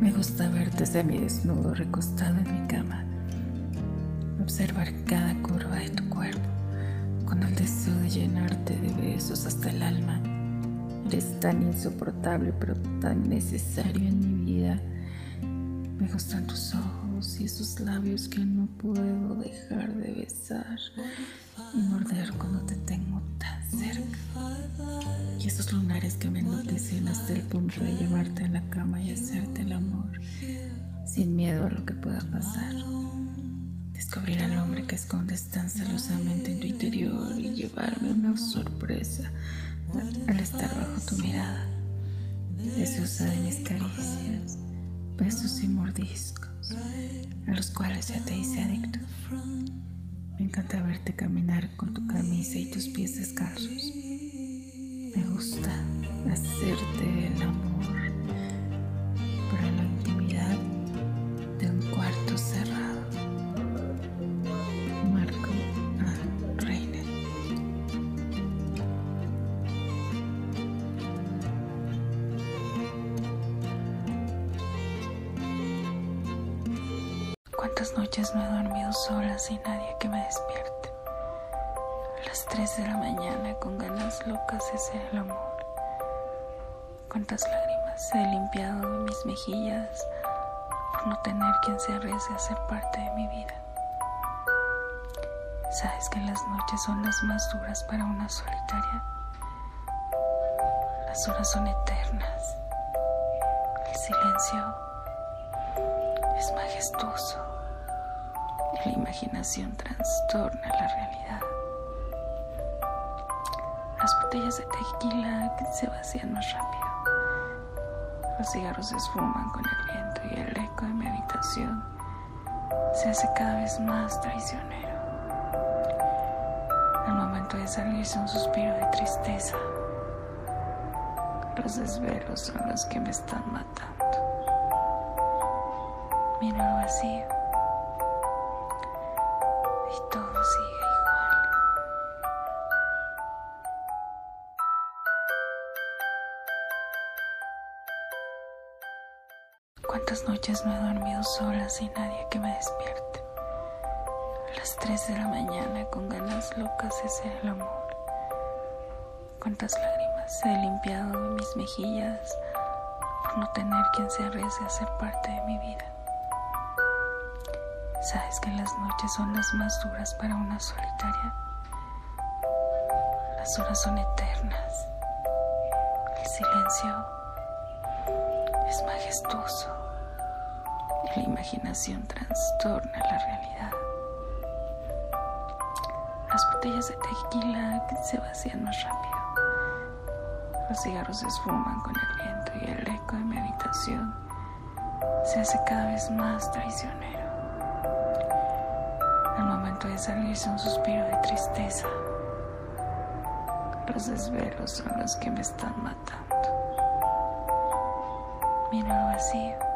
Me gusta verte desnudo recostado en mi cama. Observar cada curva de tu cuerpo con el deseo de llenarte de besos hasta el alma. Eres tan insoportable pero tan necesario en mi vida. Me gustan tus ojos y esos labios que no puedo dejar de besar y morder cuando te tengo tan cerca. Y esos lunares que me enloquecen hasta el punto de llevarte a la cama y sin miedo a lo que pueda pasar. Descubrir al hombre que escondes tan celosamente en tu interior y llevarme una sorpresa al estar bajo tu mirada. Deseosa de mis caricias, besos y mordiscos, a los cuales ya te hice adicto. Me encanta verte caminar con tu camisa y tus pies descalzos. Me gusta hacerte el amor, ¿Cuántas noches no he dormido sola sin nadie que me despierte? A las 3 de la mañana con ganas locas de hacer el amor. ¿Cuántas lágrimas he limpiado de mis mejillas por no tener quien se arriesgue a ser parte de mi vida? Sabes que las noches son las más duras para una solitaria. Las horas son eternas. El silencio es majestuoso. La imaginación trastorna la realidad. Las botellas de tequila se vacían más rápido. Los cigarros se esfuman con el viento y el eco de mi habitación se hace cada vez más traicionero. Al momento de salirse un suspiro de tristeza. Los desvelos son los que me están matando. Miro el vacío y todo sigue igual. ¿Cuántas noches no he dormido sola sin nadie que me despierte? A las 3 de la mañana con ganas locas hacer el amor. ¿Cuántas lágrimas he limpiado de mis mejillas por no tener quien se arriesgue a ser parte de mi vida? Sabes que las noches son las más duras para una solitaria. Las horas son eternas. El silencio es majestuoso. La imaginación trastorna la realidad. Las botellas de tequila se vacían más rápido. Los cigarros se esfuman con el viento y el eco de mi habitación se hace cada vez más traicionero. Al momento de salirse un suspiro de tristeza. Los desvelos son los que me están matando. Miro el vacío